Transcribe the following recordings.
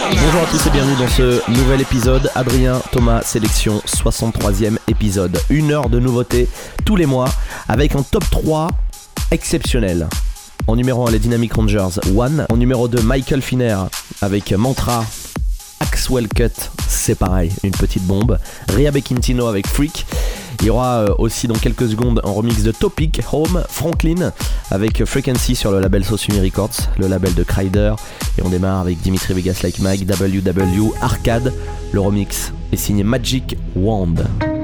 Bonjour à tous et bienvenue dans ce nouvel épisode. Adrien Thomas Sélection, 63e épisode. Une heure de nouveautés tous les mois avec un top 3 exceptionnel. En numéro 1, les Dynamic Rangers One. En numéro 2, Michael Finner avec Mantra. Axwell Cut, c'est pareil, une petite bombe. Ria Bequintino avec Freak. Il y aura euh, aussi dans quelques secondes un remix de Topic, Home, Franklin avec Frequency sur le label Sosumi Records, le label de Kryder. Et on démarre avec Dimitri Vegas Like Mike, WW, Arcade. Le remix est signé Magic Wand.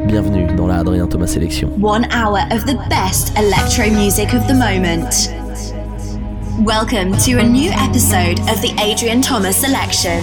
Bienvenue dans la Adrien Thomas Sélection. One hour of the best electro music of the moment. Welcome to a new episode of the Adrian Thomas Selection.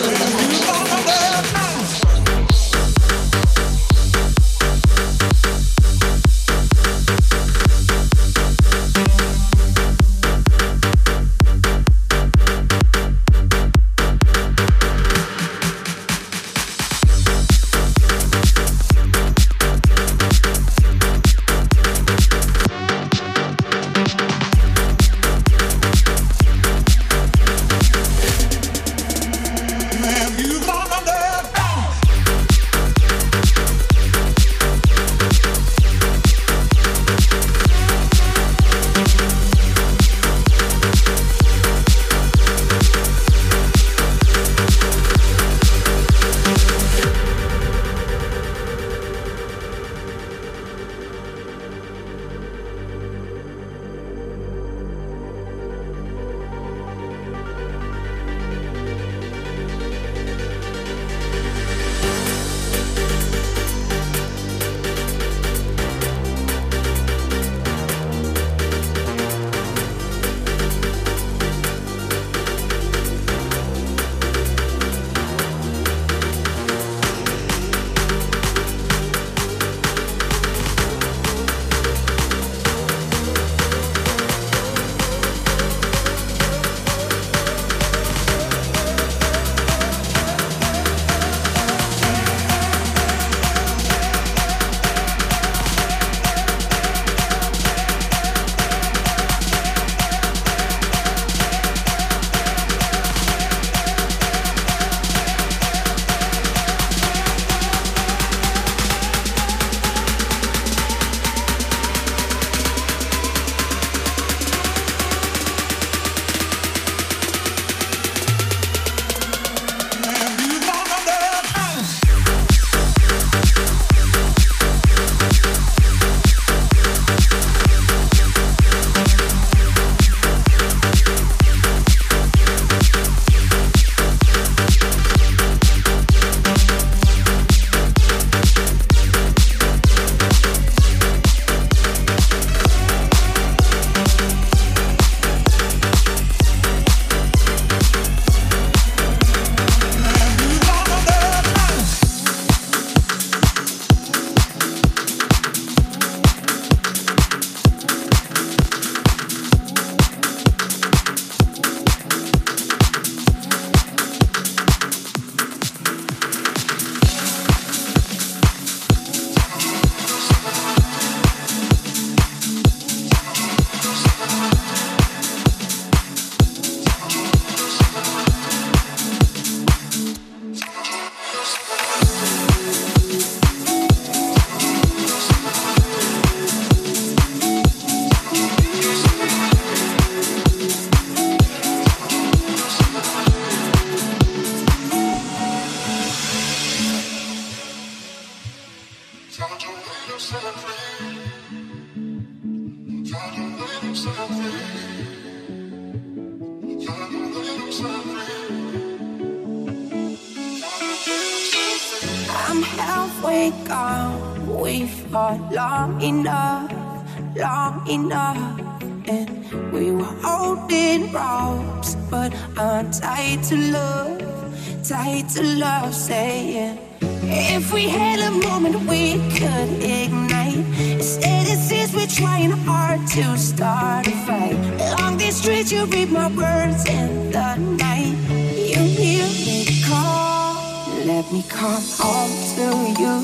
come home to you.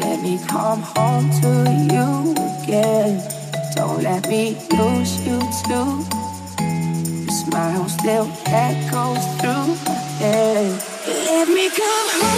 Let me come home to you again. Don't let me lose you too. Your smile still echoes through my head. Let me come home.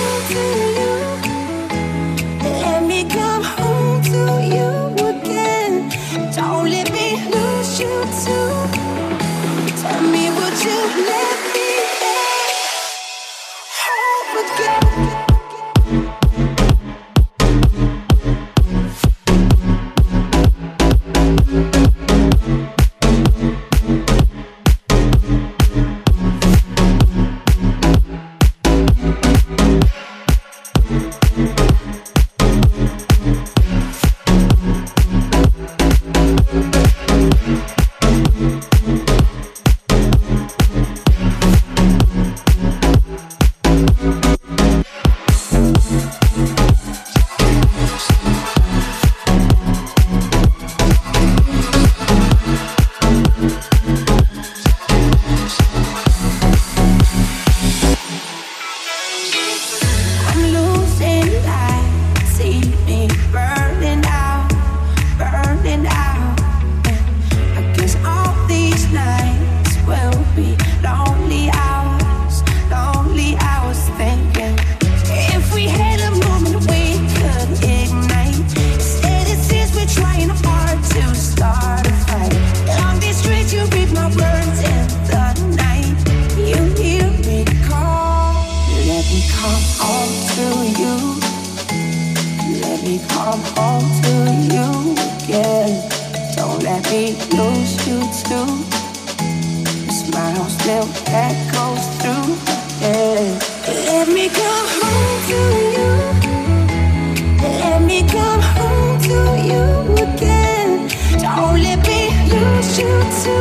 you to.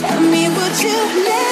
Tell me what you left.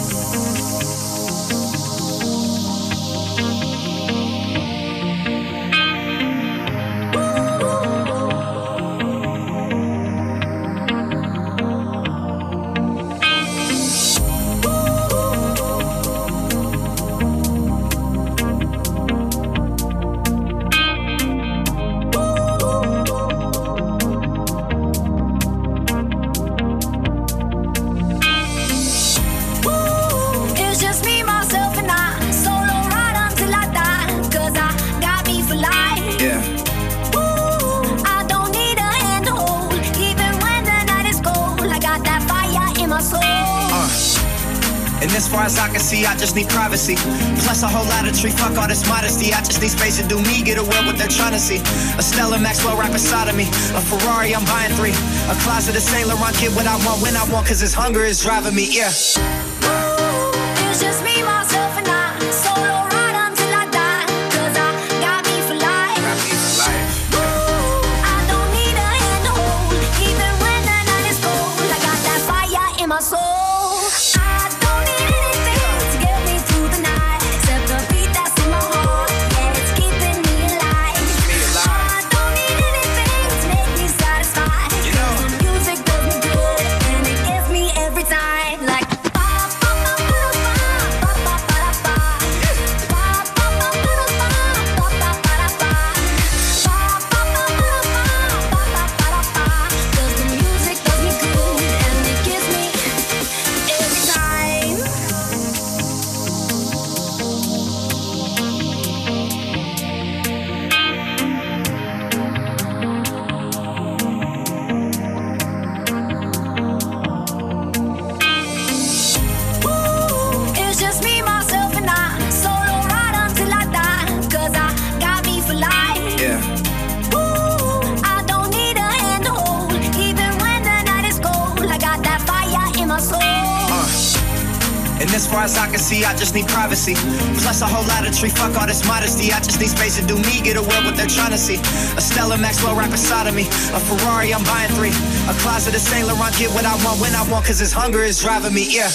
To of the Saint Laurent. Get what I want when I want, cause this hunger is driving me, yeah. Fuck all this modesty. I just need space to do me. Get away what they're trying to see. A Stella Maxwell right beside of me. A Ferrari, I'm buying three. A closet of Saint Laurent. Get what I want when I want. Cause this hunger is driving me, yeah.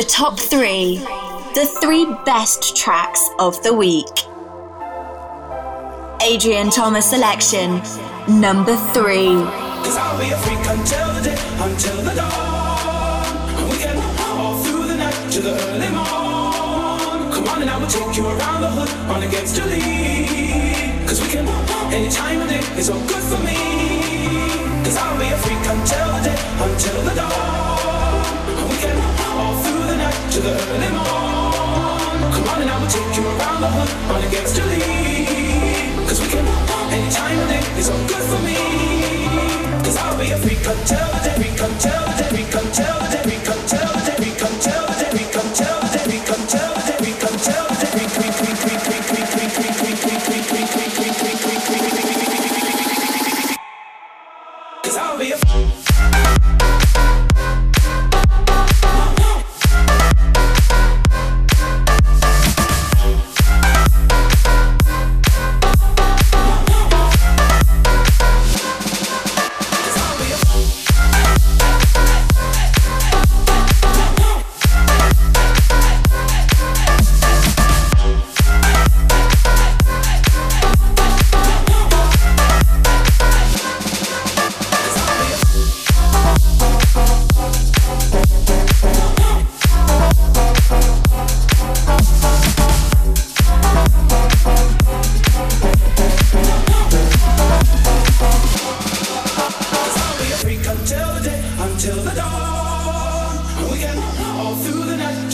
The top three. The three best tracks of the week. Adrian Thomas selection. Number three. Cause I'll be a freak until the day, until the dawn. We can all through the night to the early morn. Come on and I will take you around the hood on against your lead. Cause we can, any time of day is all good for me. Cause I'll be a freak until the day, until the dawn. We can all to the early. Come on and I will take you around the hood on against your lead. Cause we can, any time of day it's all good for me. Cause I'll be a freak until the day, freak until the day, freak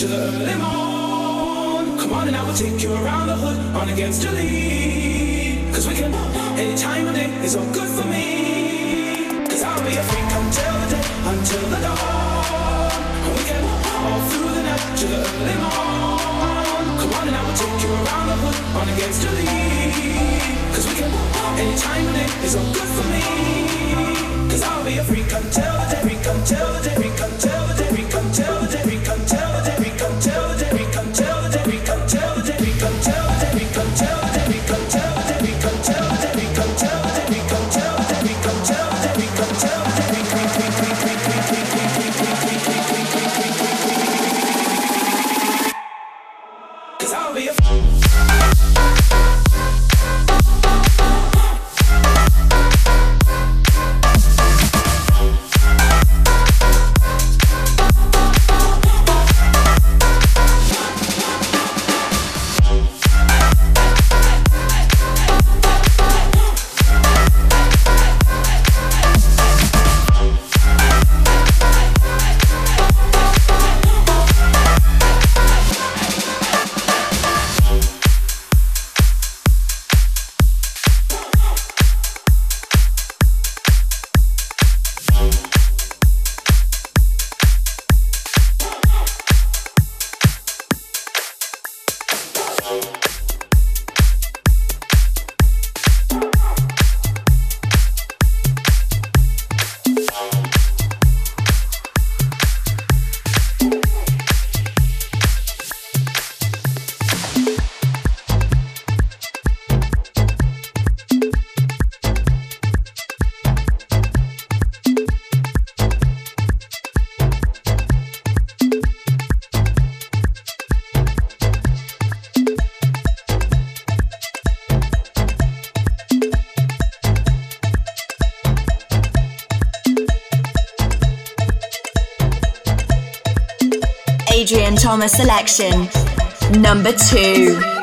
to the early morn. Come on and I will take you around the hood on against your lead. Cause we can, any time of day is all good for me. Cause I'll be a freak until the day, until the dawn. We can all through the night to the early morn. Come on and I will take you around the hood on against the lead. Cause we can anytime and day is all good for me. Cause I'll be a freak until the day, freak until the day, freak until the day, freak until the day, freak until the day, selection. Number two.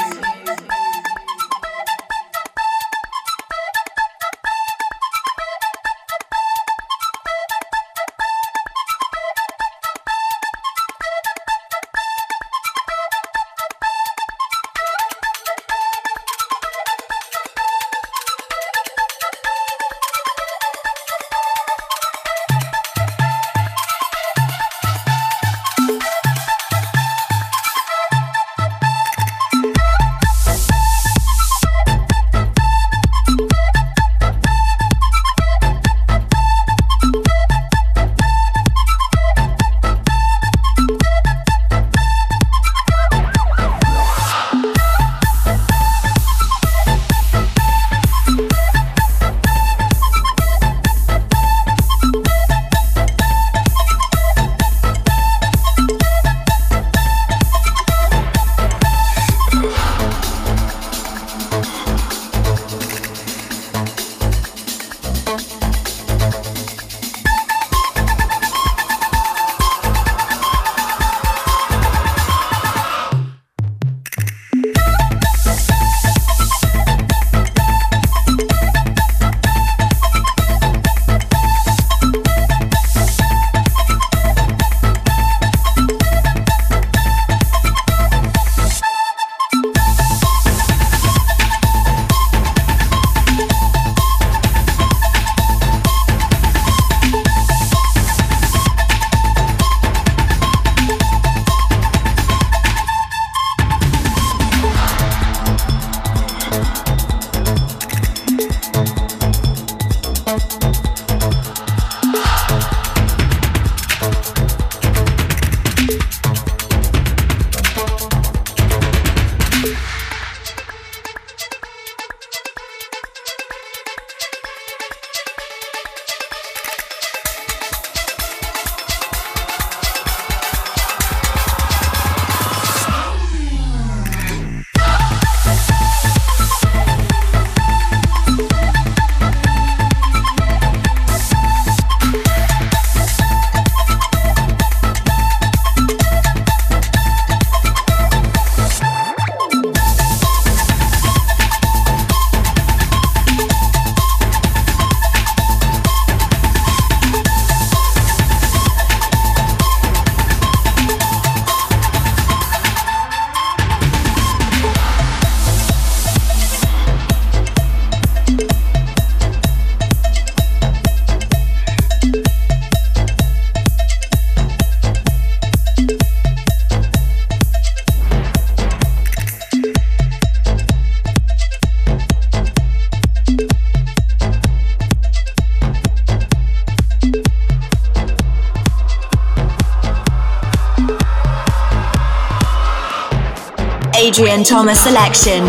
Thomas selection.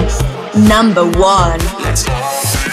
Number one.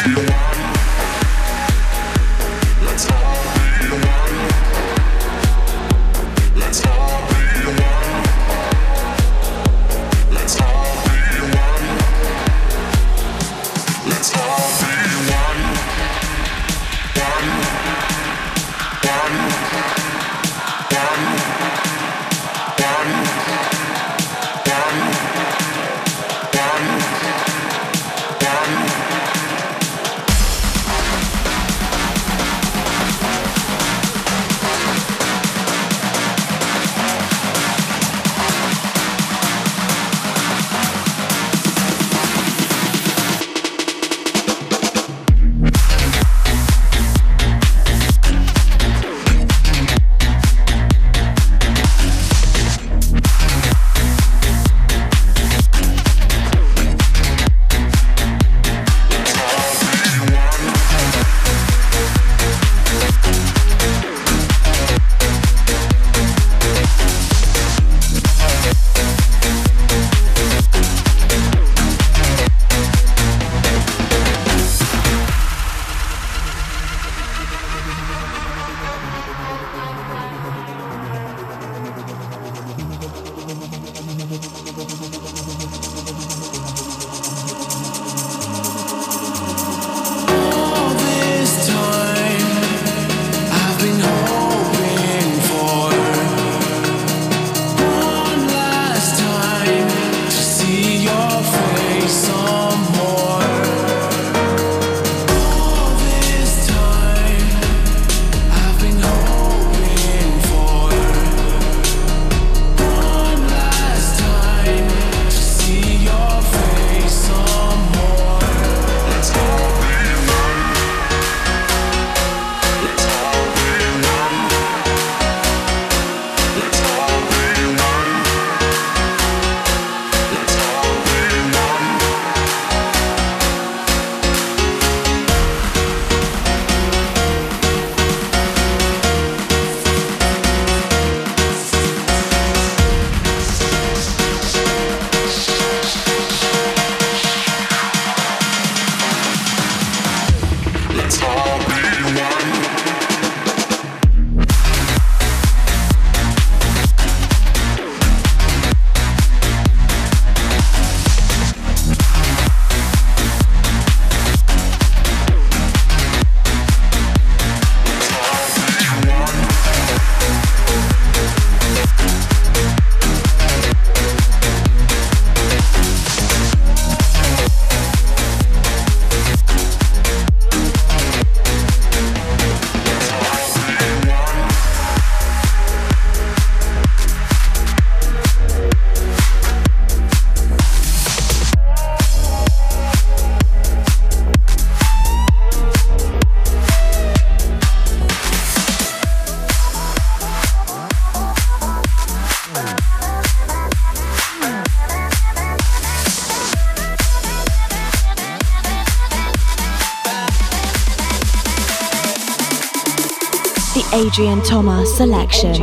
Adrian Thomas selection.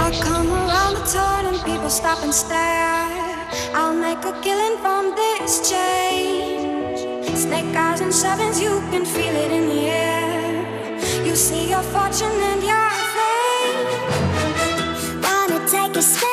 I come around the turn and people stop and stare. I'll make a killing from this. Snake eyes and sevens, you can feel it in the air. You see your fortune and your. Wanna take a spin,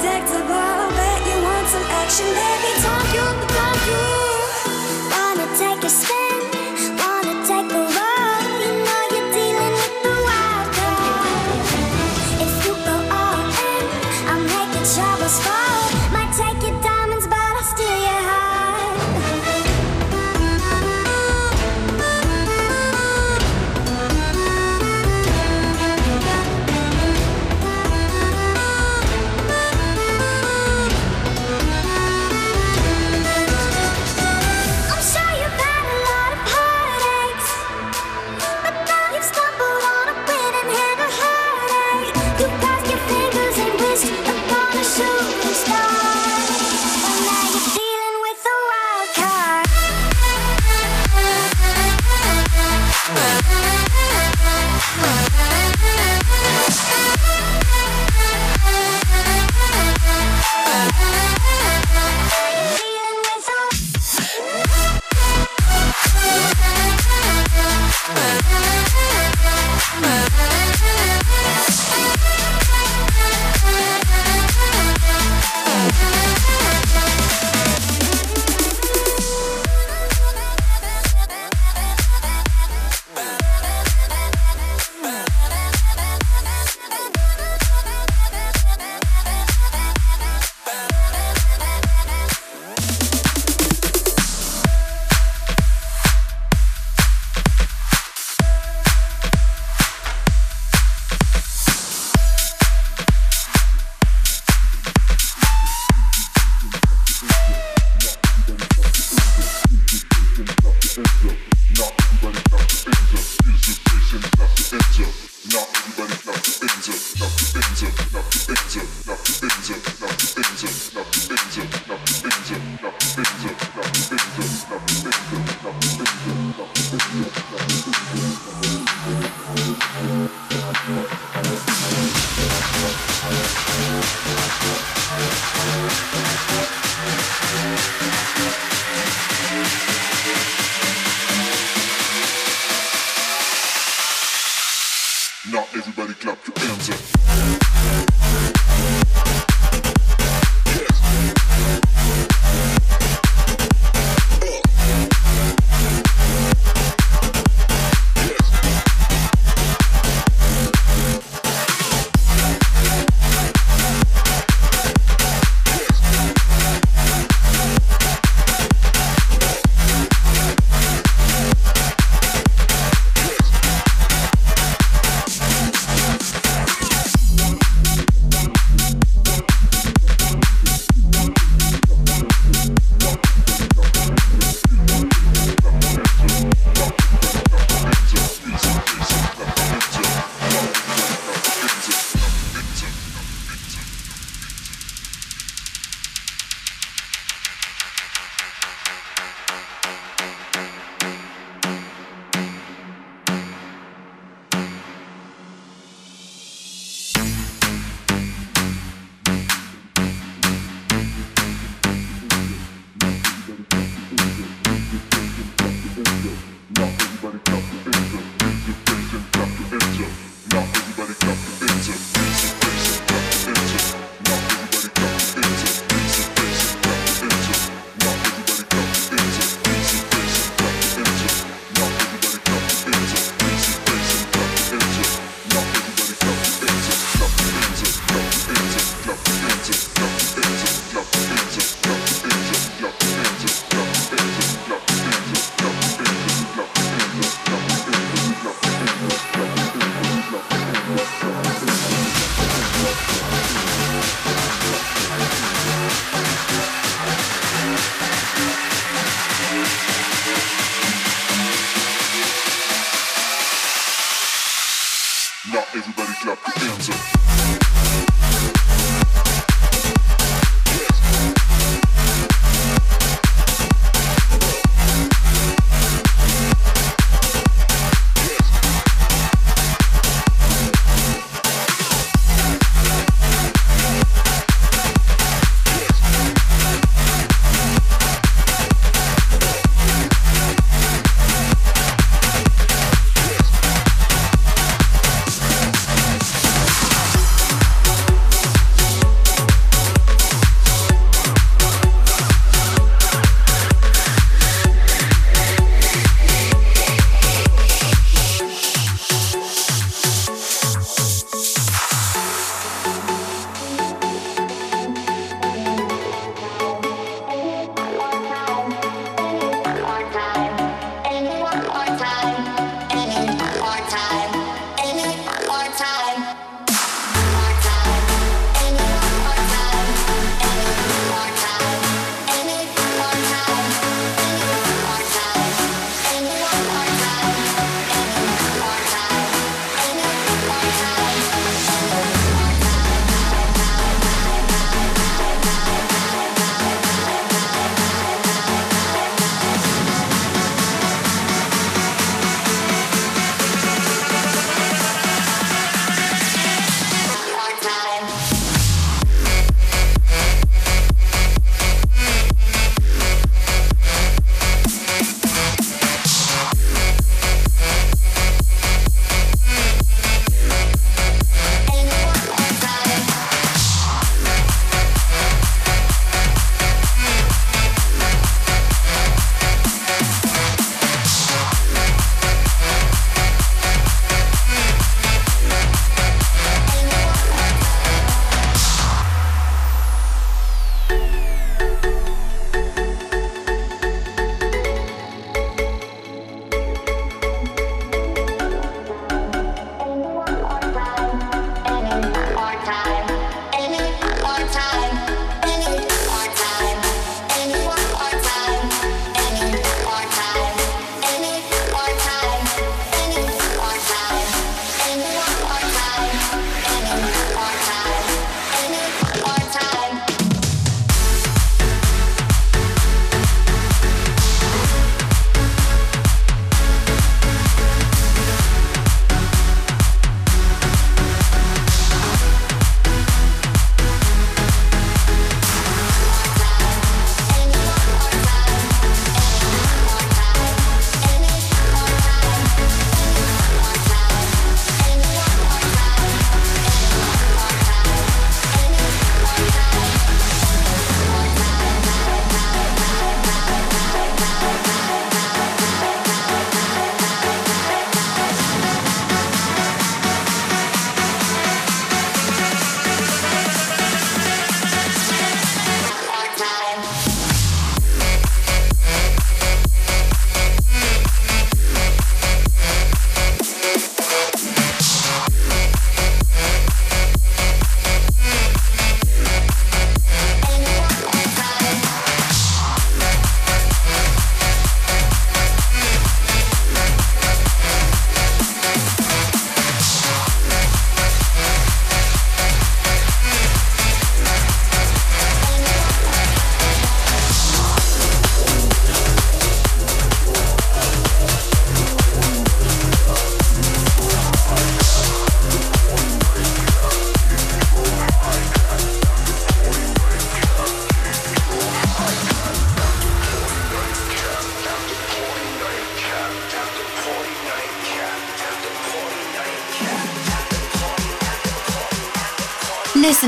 unpredictable. Bet you want some action, baby. Don't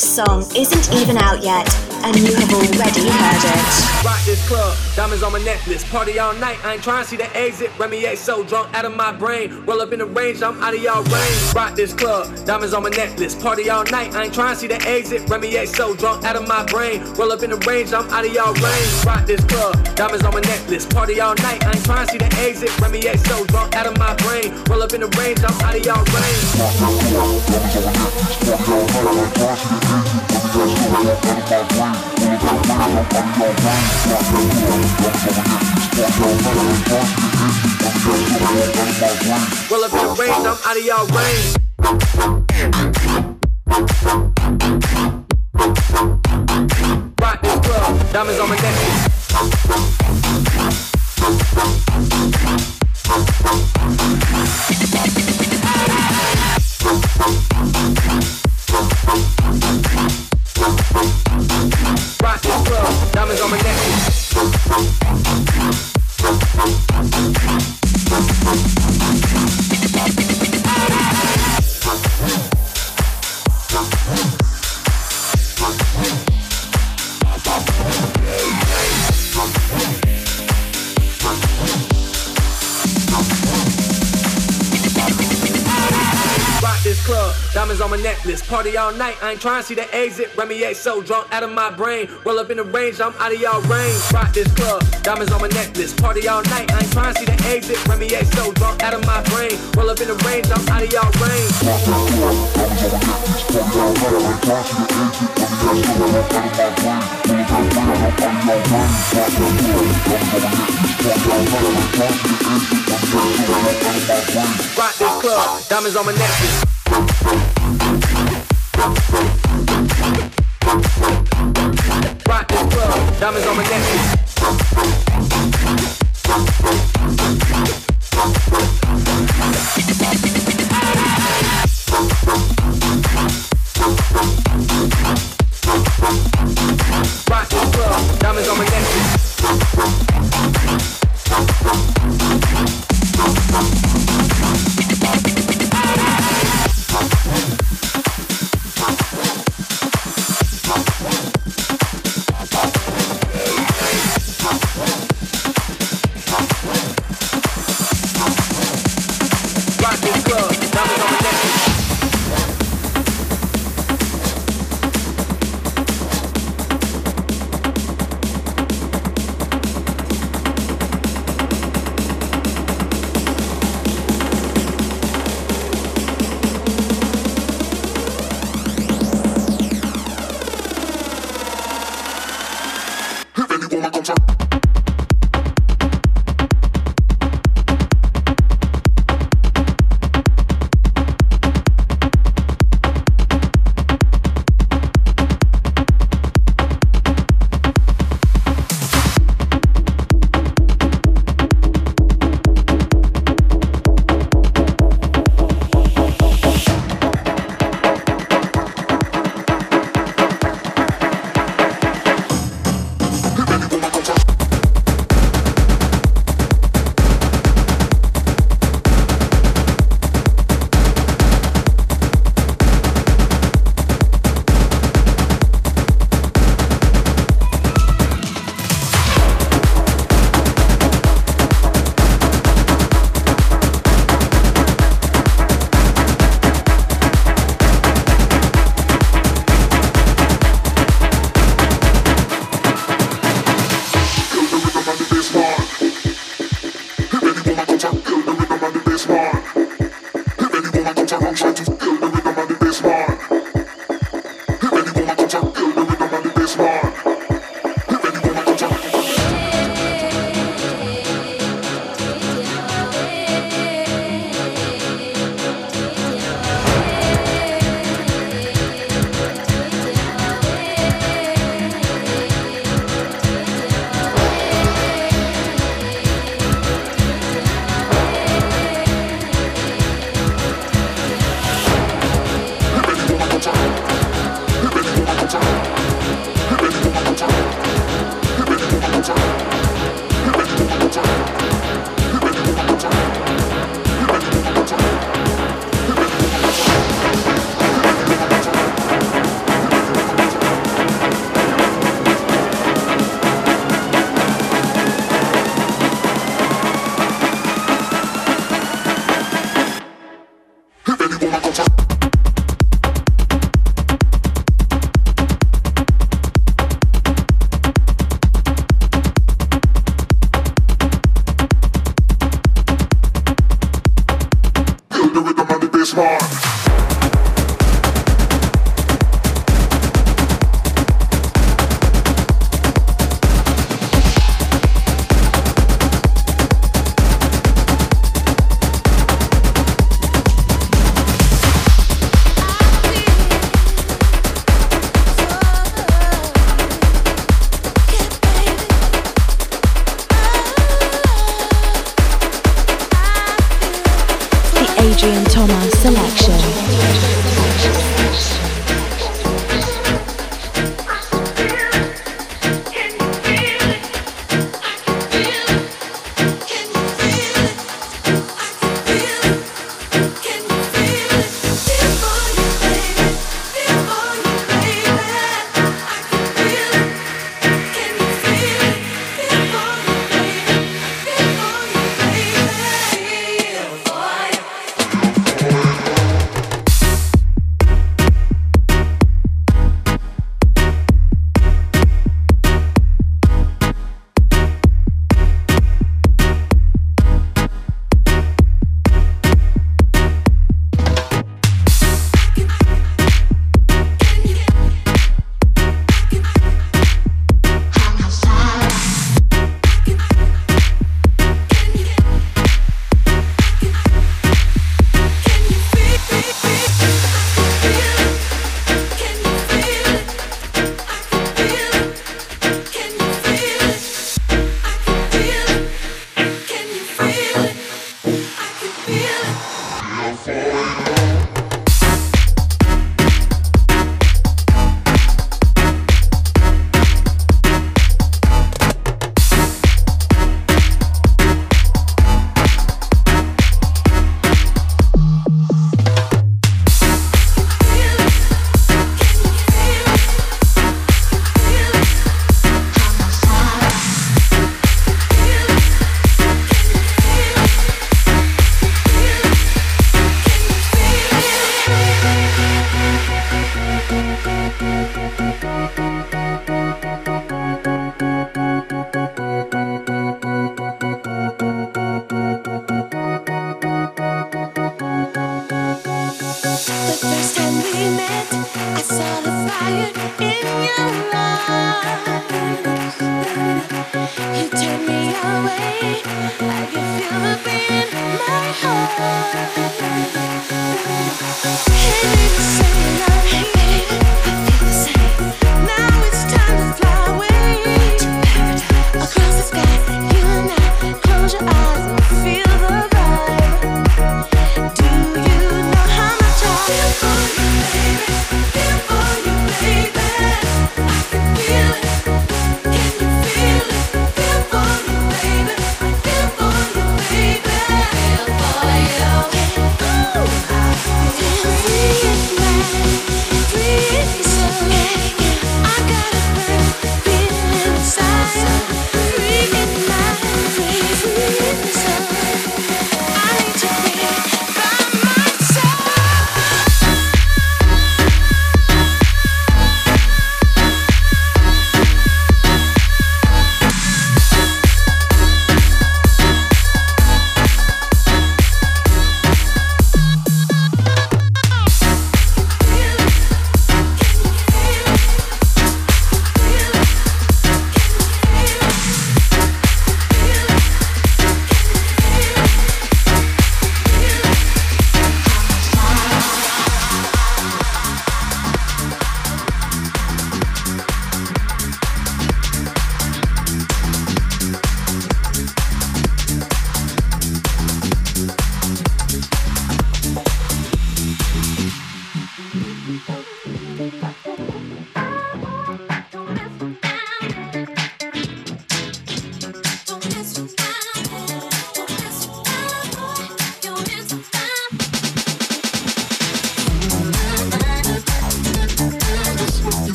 This song isn't even out yet, and you have already heard it. Rock this club, diamonds on my necklace. Party all night, I ain't trying to see the exit. Remy A so drunk out of my brain. Roll up in the range, I'm out of y'all range. Rock this club, diamonds on my necklace. Party all night, I ain't trying to see the exit. Remy A so drunk out of my brain. Roll up in the range, I'm out of y'all range. Rock this club, diamonds on my necklace. Party all night, I ain't trying to see the exit. Remy A so drunk out of my brain. Roll up in the range, I'm out of y'all range. Party all night, I ain't Roll up in the range, I'm out of y'all range. Rock this club, diamonds on my necklace. Rock this club, diamonds on my necklace. Rock this club, diamonds on my necklace. Party all night, I ain't trying to see the exit. Remy A so drunk out of my brain. Roll up in the range, I'm out of y'all range. Rock this club, diamonds on my necklace. Party all night, I ain't trying to see the exit. Remy A so drunk out of my brain. Roll up in the range, I'm out of y'all range. Rock this club, diamonds on my necklace. Rock this club, diamonds on my necklace. Rock diamonds on my.